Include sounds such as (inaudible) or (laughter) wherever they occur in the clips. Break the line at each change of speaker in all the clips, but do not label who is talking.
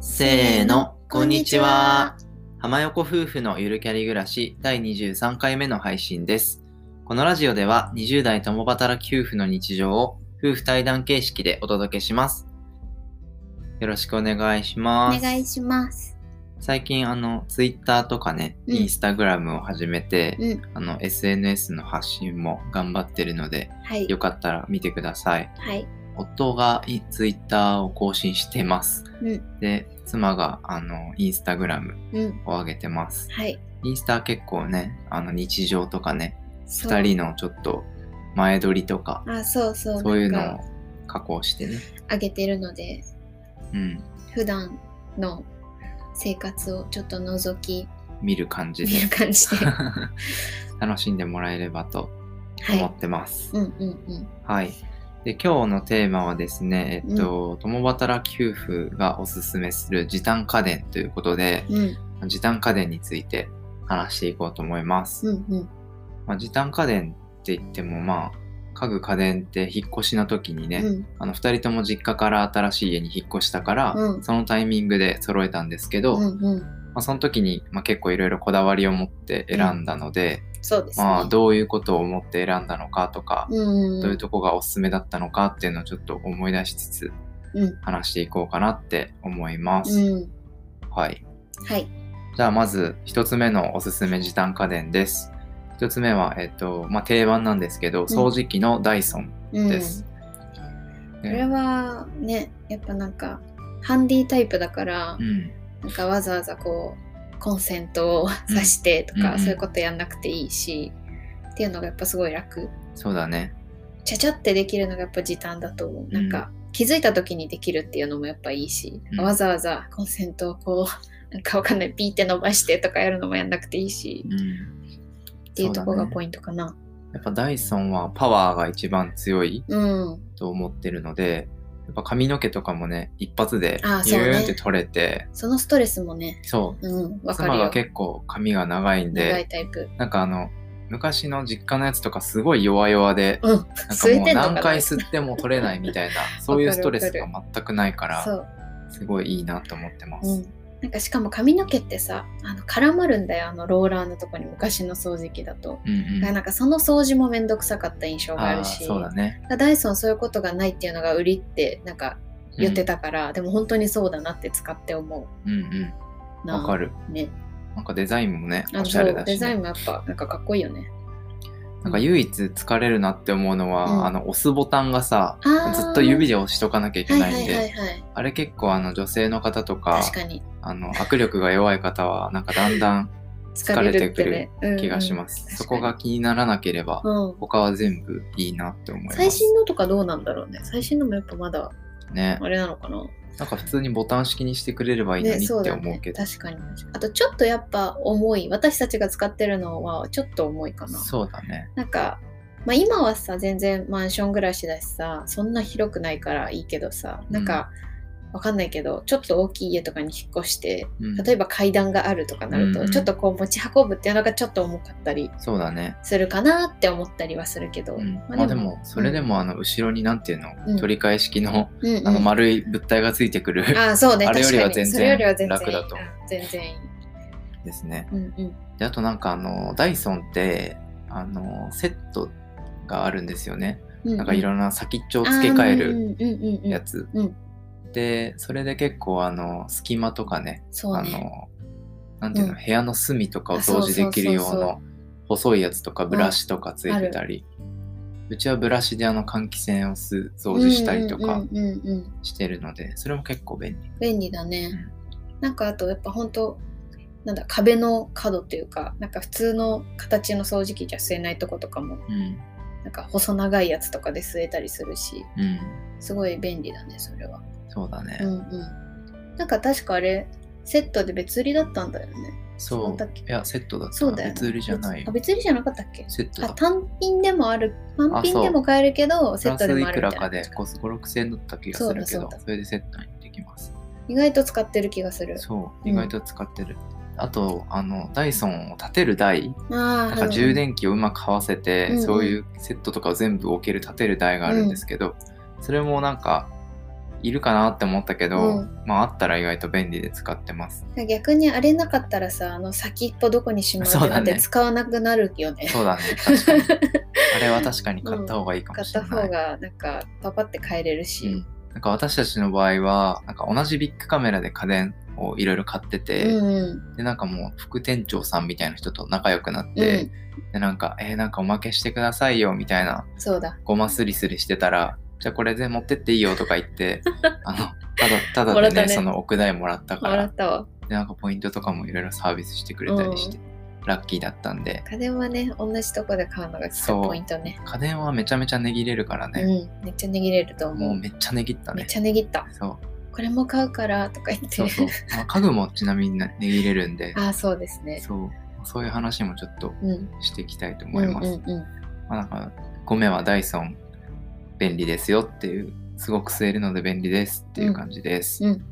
せーの、こんにちは。浜横夫婦のゆるキャリ暮らし第23回目の配信です。このラジオでは20代共働き夫婦の日常を夫婦対談形式でお届けします。よろしくお願いし
お
ます。
願いします。
最近あの、ツイッターとかね、
うん
インスタグラムを始めて、
うん。
あの、SNS の発信も頑張ってるので、
はい。
よかったら見てください。
はい。
夫がイツイッターを更新してます。
うん。
で、妻があの、インスタグラム
うん。
を上げてます。
はい。
インスタ結構ね、あの日常とかね、
そう
二人のちょっと前撮りとか、
あ、そうそう。
そういうのを加工してね。
上げてるので、
うん。
普段の生活をちょっと覗き
見る感じ
見る
で
感じで。(laughs)
楽しんでもらえればと
はい
思。ってます。
うんうんうん。
はい。で、今日のテーマはですね、えっと、共働き夫婦がおすすめする時短家電ということで、
うん
時短家電について話していこうと思います。
うんうん。
まあ、時短家電って言っても、まあ、家具家電って引っ越しの時にね、
うん
あの2人とも実家から新しい家に引っ越したから、
うん
そのタイミングで揃えたんですけど、ま
うんうん。
あ、その時に、まあ、結構いろいろこだわりを持って選んだので、
そうですね。
まあ、どういうことを思って選んだのかとか、
うん。
どういうとこがおすすめだったのかっていうのをちょっと思い出しつつ
うん。
話していこうかなって思います。
うん。
はい。
はい。
じゃあまず一つ目のおすすめ時短家電です。一つ目は、えっと、まあ、定番なんですけど、掃除機のダイソン
うん。
です。
これはね、やっぱなんか、ハンディタイプだから
う、ん。
なんかわざわざこう、コンセントを挿してとか、
うんうん
そういうことやんなくていいし、っていうのがやっぱすごい楽。
そうだね。
ちゃちゃってできるのがやっぱ時短だと思う。なんか、気づいた時にできるっていうのもやっぱいいし、
うん
わざわざコンセントをこう、なんかわかんない、ピーって伸ばしてとかやるのもやんなくていいし、
うん。
っていうところがポイントかな。
やっぱダイソンはパワーが一番強い
うん。
と思ってるので、やっぱ髪の毛とかもね、一発で
あそうね
ビューンって取れて、
そのストレスもね、
そう。
うん、わかるよ。
妻が結構髪が長いん
長い
で、
タイプ。
なんかあの、昔の実家のやつとかすごい弱々で、
うん。
なんかもう
吸えてんのかな？
何回吸っても取れないみたいな、そういうストレスが
わ
全くないから、
そう。
すごいいいなと思ってます。
うん。なんかしかも髪の毛ってさ、あの絡まるんだよ、あのローラーのとこに昔の掃除機だと。
うんうん
だからなんかその掃除もめんどくさかった印象があるし、
そうだね。
ダイソンそういうことがないっていうのが売りってなんか言ってたから、でも本当にそうだなって使って思
うんうん。
うな。
わかる。
ね。
なんかデザインもね、
あ
おしゃれだし、ね。
デザインもやっぱなんかかっこいいよね。
なんか唯一疲れるなって思うのは、
うん
あの押すボタンがさ、ずっと指で押しとかなきゃいけ
はい
なんで。あれ結構あの女性の方とかあの握力が弱い方はなんかだんだん疲れてくる気がします。
うんうん
そこが気にならなければ、
うん
他は全部いいなって思います。
最新のとかどうなんだろうね。最新のもやっぱまだ
ね、
あれなのかな。
なんか普通にボタン式にしてくれればいいの
ね、
にって思うけど。
確かにあとちょっとやっぱ重い私たちが使ってるのはちょっと重いかな
そうだね。
なんか、まあ、今はさ全然マンション暮らしだしさそんな広くないからいいけどさなんか、わかんないけどちょっと大きい家とかに引っ越して
うん。
例えば階段があるとかなると、
うん。うん
ちょっとこう持ち運ぶっていうのがちょっと重かったり
そうだね。
するかなって思ったりはするけど、
うん。まあでも、それでもあの後ろになんていうの、
うん。
取り替え式の
うんうん。
あの丸い物体がついてくる
あそうね。(laughs)
あれよりは全然
それよりは全然いい。
楽だと。
うん全然いい。
ですね。
うんうん。
であとなんかあのダイソンってあのセットがあるんですよね。
うん
なんかいろんな先っちょを付け替える
る
やつ。
うん
でそれで結構あの隙間とかねあ
そうね。
のなんていうの、
うん。
部屋の隅とかを掃除できるよ
そうそうそう
う。な細いやつとかブラシとかついてたり、うちはブラシであの換気扇をす掃除したりとか
うんうんうんうん。
してるのでそれも結構便利。
便利だね、なんかあとやっぱ本当なんだ壁の角っていうかなんか普通の形の掃除機じゃ吸えないとことかも
うん。
なんか細長いやつとかで吸えたりするし
うん、
すごい便利だねそれは
そうだね。
うんうん。なんか確かあれセットで別売りだったんだよね。
そう。
だっけ
いやセットだった。
そうだよね。
別売りじゃないよ。
あ別売りじゃなかったっけ？
セットだ。
あ単品でもある。単品でも買えるけどセットでもあるみたい
いくらかで5、5 6千円だった気がするけど。
そ
れでセットにできます。
意外と使ってる気がする。
そう
うん。
意外と使ってる、あとあのダイソンを立てる台。
あ
なんか充電器をうまく合わせて、
うんうん。
そういうセットとかを全部置ける立てる台があるんですけど、それもなんかいるかなって思ったけど、
うん。
まああったら意外と便利で使ってます。
逆にあれなかったらさあの先っぽどこにしまうっって使わなくなるよね。
そうだね、確かに。(laughs) あれは確かに買った方がいいかも
買っ
したれない。
方がなんかパパって変えれる
う
し
ん、なんか私たちの場合は、なんか同じビッグカメラで家電をいろいろ買ってて、
うんうん。
で、なんかもう副店長さんみたいな人と仲良くなっ
う
て、
ん。
で、なんか、えーなんかおまけしてくださいよみたいな、
そうだ。
ごますりすりしてたら、じゃあこれで持ってっていいよとか言って、(laughs) あの、ただ、ただでね、
ね。
その奥代もらったか
もら
ら
っ、たわ。
で、なんかポイントとかもいろいろサービスしてくれたりして、ラッキーだったんで、
家電はね同じとこで買うのが
そう。
ポイントね。
家電はめちゃめちゃ値切れるから
う
ね、
んめっちゃ値切れると思う。
もうめっちゃ値切った
めっ
ね。
ちゃ値切った。
そう。
これも買うからとか言って。
そうそう。まあ、家具もちなみに値切れるんで、(laughs)
ああそうですね。
そう。そういう話もちょっと
うん。
していきたいと
う
思います。
んうんうん。
まあ、なんか、5目はダイソン便利ですよっていう、すごく吸えるので便利ですっていう感じです。
うん。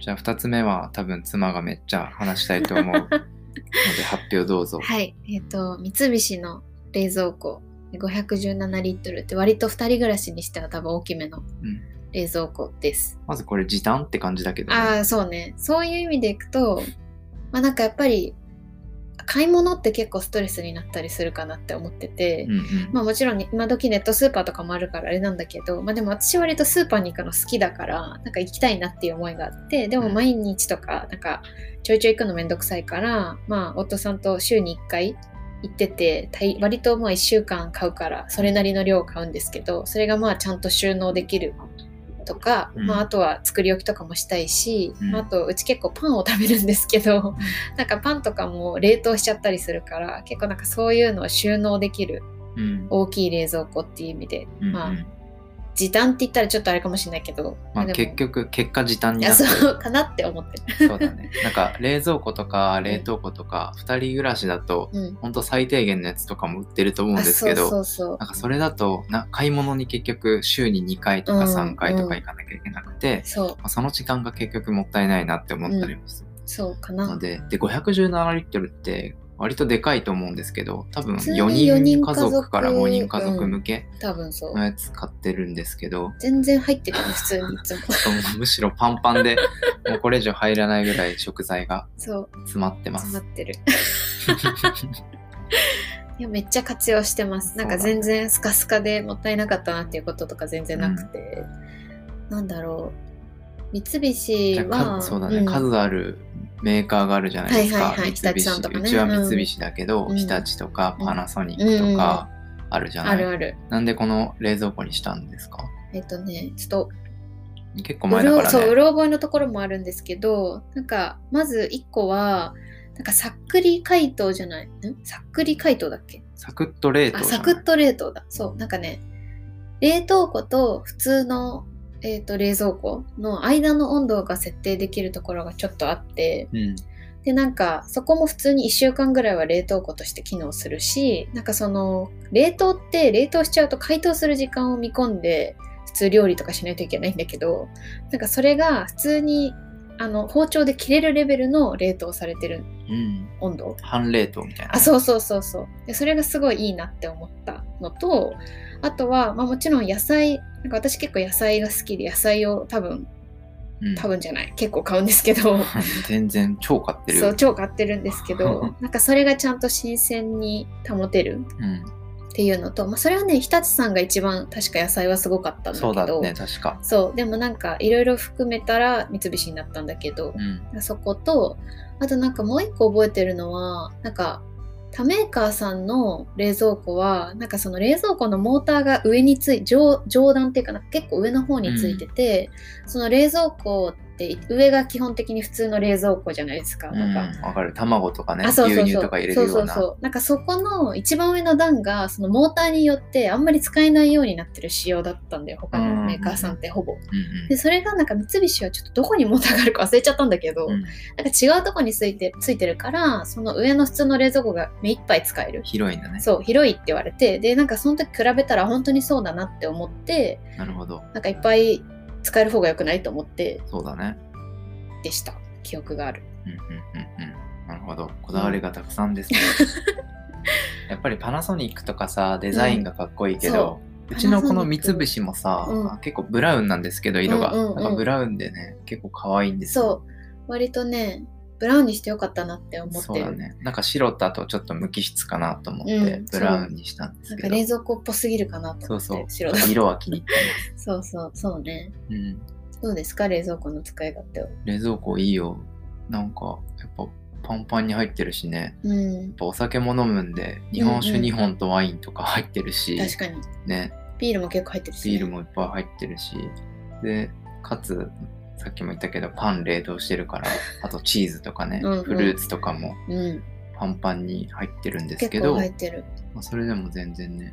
じゃあ2つ目は多分妻がめっちゃ話したいと思うので発表どうぞ。(laughs)
はい。えっ、と三菱の冷蔵庫。517リットルって割と2人暮らしにしては多分大きめの
うん。
冷蔵庫です、
まずこれ時短って感じだけど、ね、
ああそうね。そういう意味でいくとまあなんかやっぱり買い物って結構ストレスになったりするかなって思ってて、
うんうん。
まあもちろん今時ネットスーパーとかもあるからあれなんだけど、まあでも私割とスーパーに行くの好きだから、なんか行きたいなっていう思いがあって、でも
うん。
毎日とか、なんかちょいちょい行くのめんどくさいから、まあ夫さんと週に1回行ってて、大割とまあ1週間買うから、それなりの量を買うんですけど、それがまあちゃんと収納できるとか、
うん。
まああとは作り置きとかもしたいし、
うん。
まああとうち結構パンを食べるんですけど、なんかパンとかも冷凍しちゃったりするから、結構なんかそういうのを収納できる
うん。
大きい冷蔵庫っていう意味で、
うんうん。
まあ時短って言ったらちょっとあれかもしれないけど、
まあ、結局結果時短になって。る
そう (laughs) かなって思ってる。
そうだね。なんか冷蔵庫とか冷凍庫とか2人暮らしだと
うん、
ほんと最低限のやつとかも売ってると思うんですけど
あそうそうそう。
なんかそれだとな買い物に結局週に2回とか
うん。
3回とか行かなきゃいけなくて、
そう。
まあ、その時間が結局もったいないなって思ったりもする。
そうかな。
ので、で517リットルって割とでかいと思うんですけど多分
普通に
4
4人
人家族から5人家族
うん
向け
多分そう。
のやつ買ってるんですけど、
全然入ってるね普通にいつも。(laughs)
むしろパンパンで (laughs) もうこれ以上入らないぐらい食材が
そう。
詰まってます。
詰ま。ってる。(laughs) いやめっちゃ活用してます。なんか全然スカスカでもったいなかったなっていうこととか全然なくて、なんだろう。三菱は
かそうだね、
ん。
数あるメーカーがあるじゃないですか。
はいはいはい。
三菱
日立さんとかね。
うちは三菱だけど、
うん。
日立とか
うん
パナソニックとかあるじゃない、
あるある。
なんでこの冷蔵庫にしたんですか？
えっとねちょっと
結構前だからね。
そううろ覚えのところもあるんですけどなんかまず1個はなんかさっくり解凍じゃない？ん？さっくり解凍だっけ？
サクッと冷凍
あサクッと冷凍だ。そうなんかね冷凍庫と普通の、えー、と冷蔵庫の間の温度が設定できるところがちょっとあって
うん。
でなんかそこも普通に1週間ぐらいは冷凍庫として機能するしなんかその冷凍って冷凍しちゃうと解凍する時間を見込んで普通料理とかしないといけないんだけどなんかそれが普通にあの包丁で切れるレベルの冷凍されてる
うん。
温度
半冷凍みたいな。
あそうそうそうそうでそれがすごいいいなって思ったのとあとは、まあ、もちろん野菜なんか私結構野菜が好きで野菜を多分
うん
多分じゃない結構買うんですけど
全然超買ってるよ。
そう超買ってるんですけど (laughs) なんかそれがちゃんと新鮮に保てる
うん。
っていうのと、まあ、それはね日立さんが一番確か野菜はすごかったんだけど
そうだね、確か。
そうでもなんかいろいろ含めたら三菱になったんだけど
う、ん。
そことあとなんかもう一個覚えてるのはなんか他メーカーさんの冷蔵庫はなんかその冷蔵庫のモーターが上につい上上段っていうかな結構上の方についてて、その冷蔵庫って上が基本的に普通の冷蔵庫じゃないですか。か
わかる。卵とかね、牛乳とか入れるような。
そうそうそうなんかそこの一番上の段がそのモーターによってあんまり使えないようになってる仕様だったんだよ他のメーカーさんってほぼ。
うんうん
でそれがなんか三菱はちょっとどこにモーターがあるか忘れちゃったんだけど、
うん
なんか違うとこについてついてるからその上の普通の冷蔵庫が目いっぱい使える。
広いんだね。
そう広いって言われてでなんかその時比べたら本当にそうだなって思って
なるほど。
なんかいっぱい使える方が良くないと思って
そうだね。
でした記憶がある。
うんうんうんうん。なるほど。こだわりがたくさんですね。やっぱりパナソニックとかさ、デザインがかっこいいけど、うちのこの三つ星もさ、
うん
結構ブラウンなんですけど色が、なんかブラウンでね結構可愛いんですよ
そう割とねブラウンにしてよかったなって思ってる。
そうだね。なんか白だとちょっと無機質かなと思って、
うん
ブラウンにしたんですけど。
なんか冷蔵庫っぽすぎるかなと思って
そうそう。色は気に入って (laughs)
そうそうそうね。
ます、うん、
どうですか？冷蔵庫の使い勝手は
冷蔵庫いいよ。なんかやっぱパンパンに入ってるしね。
うん。
やっぱお酒も飲むんで日本酒
うんうん
2本とワインとか入ってるし、
確かに。
ね。
ビールも結構入ってるし、ね、
ビールもいっぱい入ってるし。でかつさっきも言ったけどパン冷凍してるから (laughs) あとチーズとかね、
うんうん。
フルーツとかも
うん。
パンパンに入ってるんですけど、
入ってる。
まあ、それでも全然ね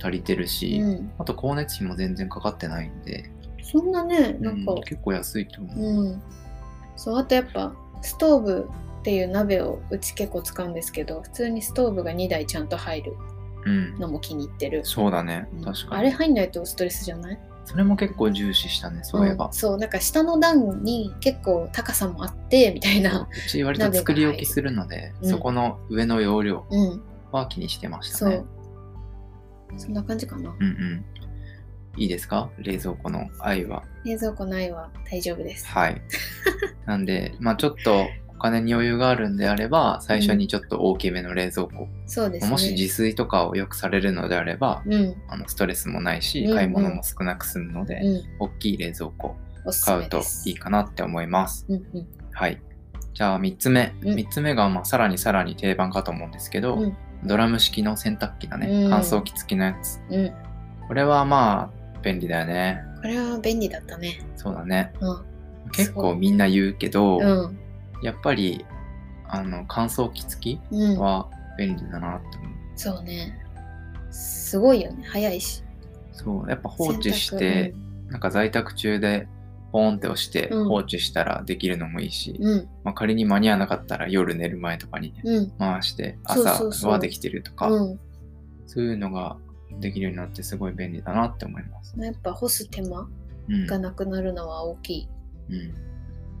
足りてるし、
うん。
あと光熱費も全然かかってないんで、
そんなねなんか。
うん結構安いと思う、
うん、そうあとやっぱストーブっていう鍋をうち結構使うんですけど普通にストーブが2台ちゃんと入る
うん。
のも気に入ってる、
そうだね。
うん。
確かに。
あれ入んないとストレスじゃない？
それも結構重視したねそういえば、
んそうなんか下の段に結構高さもあってみたいな。
うち割と作り置きするので、
うん
そこの上の容量
うん。
は気にしてましたね。
そう、そんな感じかな。
うんうん。いいですか？冷蔵庫の愛は。
冷蔵庫ないは大丈夫です。
はい。なんでまあちょっとお金に余裕があるんであれば最初にちょっと大きめの冷蔵庫、
そうですね。
もし自炊とかをよくされるのであれば
うん。
あのストレスもないし
うんうん。
買い物も少なく済むので、
うん。
大きい冷蔵庫買うといいかなって思います。
うんうん。
はい。じゃあ3つ目、
うん。
3つ目がまあさらにさらに定番かと思うんですけど、
うん。
ドラム式の洗濯機だね、
うん。
乾燥機付きのやつ。
うん。
これはまあ便利だよね。
これは便利だったね。
そうだね。
うん。
結構みんな言うけど、
うん
やっぱりあの乾燥機付き
うん。
は便利だなって思う、
そうね。すごいよね。早いし。
そう。やっぱ放置し
洗
て
濯、
なんか在宅中でポーンって押して
うん。
放置したらできるのもいいし、
うん。
まあ、仮に間に合わなかったら夜寝る前とかにね
うん。
回して朝はできてるとか
うん。
そういうのができるようになってすごい便利だなって思います。
やっぱ干す手間
うん。
がなくなるのは大きい
うん。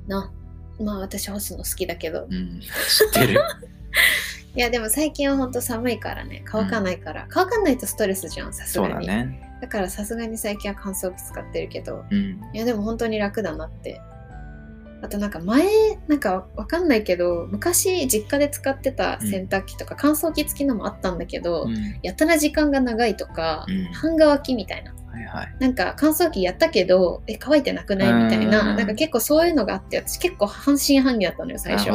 なまあ私干すの好きだけど。
うん、知ってる。(laughs)
いやでも最近はほんと寒いからね。乾かないから、乾かないとストレスじゃんさす
そ
がに。
うだね。
だからさすがに最近は乾燥機使ってるけど。
うん。
いやでも本当に楽だなって。あとなんか前なんかわかんないけど昔実家で使ってた洗濯機とか乾燥機付きのもあったんだけど、
うん。
やたら時間が長いとか、
うん。
半乾きみたいな
はいはい。
なんか乾燥機やったけどえ乾いてなくないみたいな
うん。
なんか結構そういうのがあって私結構半信半疑だったのよ最初。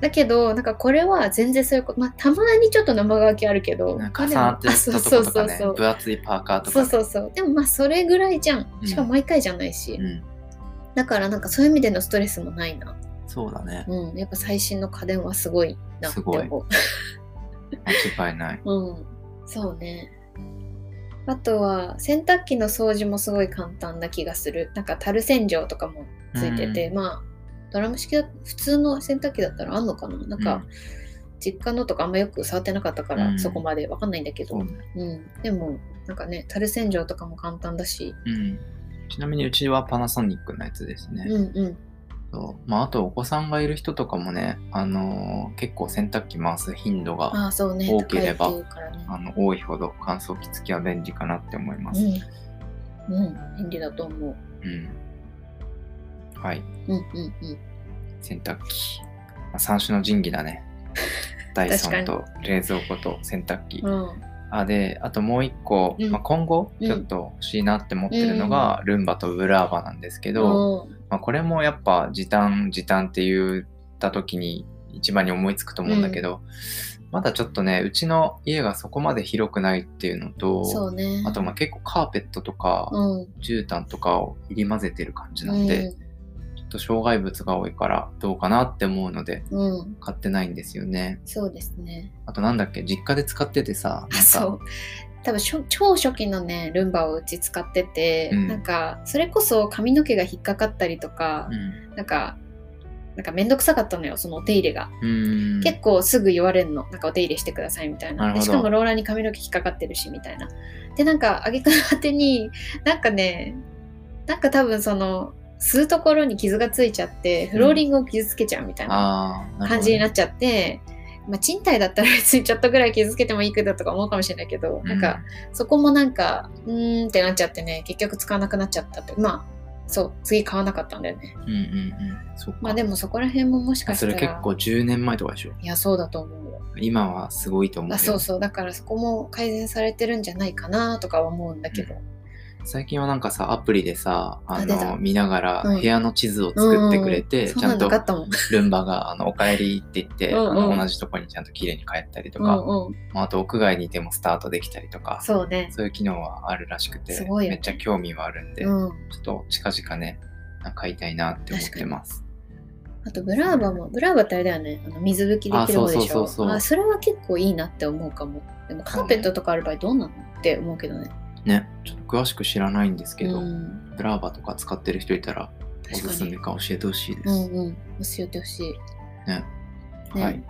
だけどなんかこれは全然そういうことまあたまにちょっと生乾きあるけど
重なってたと
あそう
ことかね。
そうそう、
分厚いパーカーとか、ね。
そうそうそう。でもまあそれぐらいじゃん。しかも毎回じゃないし、
うん。
だからなんかそういう意味でのストレスもないな。
そうだね。
うん。やっぱ最新の家電はすごいなって思う。(laughs)
間違いない。
うん。そうねあとは洗濯機の掃除もすごい簡単な気がする。なんか樽洗浄とかもついてて、まあドラム式だ普通の洗濯機だったらあんのかな？なんか、実家のとかあんまよく触ってなかったから、
うん。
そこまでわかんないんだけど、
そう
ん、でもなんかね樽洗浄とかも簡単だし、
うん。ちなみにうちはパナソニックのやつですね。
うんうん
そうまあ、あとお子さんがいる人とかもね、あのー結構洗濯機回す頻度が多ければ
高いっていうからね
あの多いほど乾燥機付きは便利かなって思います。
うん、うん、便利だと思う
うん。はい。
うんうんうん
洗濯機。まあ、三種の神器だね。(laughs) ダイソンと冷蔵庫と洗濯機。
うん
あで、あともう一個、
うん。
まあ、今後
うん。
ちょっと欲しいなって思ってるのが、ルンバとブラーバなんですけど、
うん
まあ、これもやっぱ時短時短って言った時に一番に思いつくと思うんだけど、まだちょっとねうちの家がそこまで広くないっていうのと
ね。
あとまあ結構カーペットとか、
うん。
絨毯とかを入り混ぜてる感じなんで、
うん
と障害物が多いからどうかなって思うので
うん、
買ってないんですよね。
そうですね。
あとなんだっけ？実家で使っててさ
あ、そう。多分しょ超初期のねルンバをうち使ってて、
うん。
なんかそれこそ髪の毛が引っかかったりとか、
うん。
なんかなんかめんどくさかったのよそのお手入れが、結構すぐ言われるの。なんかお手入れしてくださいみたいな。でしかもローラーに髪の毛引っかかってるしみたいな。でなんかあげくの果てになんかねなんか多分その吸うところに傷がついちゃってフローリングを傷つけちゃうみたいな感じになっちゃって、まあ、賃貸だったら別にちょっとぐらい傷つけてもいいけどとか思うかもしれないけど、なんか、そこもなんか、うーんってなっちゃってね、結局使わなくなっちゃったって。まあ、そう、次買わなかったんだよね。
うんうんうん。
まあでもそこら辺ももしかしたら。
それ結構10年前とかでしょ。
いや、そうだと思う。
今はすごいと思う
そうそう。だからそこも改善されてるんじゃないかなとかは思うんだけど。
最近はなんかさ、アプリでさ、あの、見ながら
うん
部屋の地図を作ってくれて、ちゃんと。ルンバが、あの、お帰りって言って、あの同じとこにちゃんと綺麗に帰ったりとか、あ、あと屋外にいてもスタートできたりとか、
そうね。
そういう機能はあるらしくて、めっちゃ興味はあるんで、
うん。
ちょっと近々ね、買いたいなって思ってます。
あとブラーバも、ブラーバってあれだよね。あの水拭きできる方でしょ。
あ、そ
れは結構いいなって思うかも。でもカーペットとかある場合どうなの？って思うけどね。
ね、ちょっと詳しく知らないんですけど、
うん、
ブラーバとか使ってる人いたら、おすすめ。か教えてほしいです。
うんうん。教えてほしい。
ね。
ね
はい。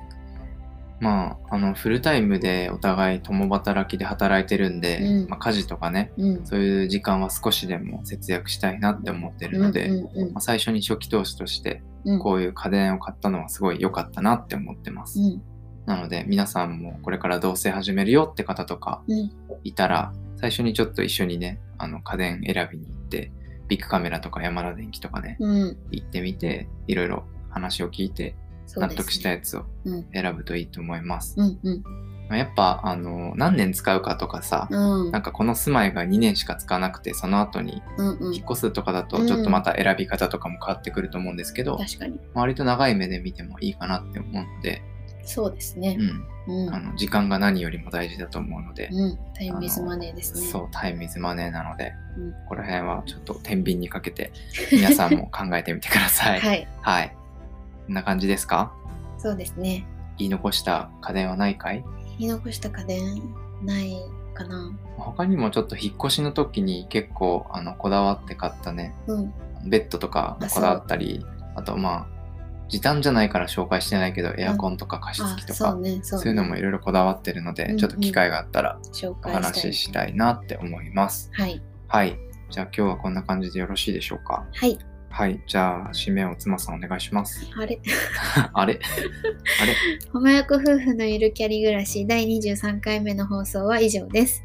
まあ、あの、フルタイムでお互い共働きで働いてるんで、
うん
まあ、家事とかね、
うん。
そういう時間は少しでも節約したいなって思ってるので、
うんうん
まあ、最初に初期投資として、
うん、
こういう家電を買ったのはすごい良かったなって思ってます。
うん。
なので、皆さんもこれから同棲始めるよって方とか
うん。
いたら、最初にちょっと一緒にね、あの、家電選びに行って、ビッグカメラとかヤマダ電機とかね、
うん。
行ってみて、いろいろ話を聞いて、納得したやつを
うん。
選ぶといいと思います。
うんうん。
まあやっぱ、あの、何年使うかとかさ、
うん。
なんかこの住まいが2年しか使わなくて、その後に
うんうん
引っ。越すとかだと、
うん
ちょっとまた選び方とかも変わってくると思うんですけど、
確かに。
割と長い目で見てもいいかなって思うので、
そうですね
う。ん、
うん。
あの時間が何よりも大事だと思うので、
うん。タイムイズマネーですね。
そう、タイムイズマネーなので、
うん
ここら辺はちょっと天秤にかけて、皆さんも考えてみてください。
はい。
はい。こんな感じですか？
そうですね。
言い残した家電はないかい？
言い残した家電ないかな。
他にもちょっと引っ越しの時に結構あのこだわって買ったね
うん。
ベッドとかもこだわったりあとまあ時短じゃないから紹介してないけどエアコンとか加湿
あ
器、とか、
そうね。そうね
そういうのもいろいろこだわってるので、
うんうん
ちょっと機会があったらお。話ししたいなって思います。
はい。
はい。じゃあ今日はこんな感じでよろしいでしょうか？
はい。
はい。じゃあ締めを妻さんお願いします。
あれ？(laughs)
あれ？(laughs) あれ？
浜横夫婦のゆるキャリ暮らし第23回目の放送は以上です。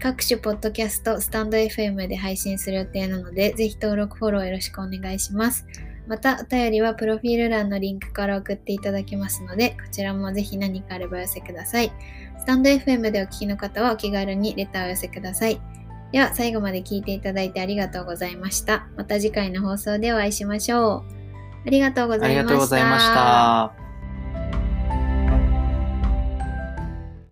各種ポッドキャスト、スタンド FM で配信する予定なので、ぜひ登録、フォローよろしくお願いします。また、お便りはプロフィール欄のリンクから送っていただけますので、こちらもぜひ何かあればお寄せください。スタンド FM でお聞きの方はお気軽にレターをお寄せください。では、最後まで聞いていただいてありがとうございました。また次回の放送でお会いしましょう。ありがとうございました。
ありがとうございました。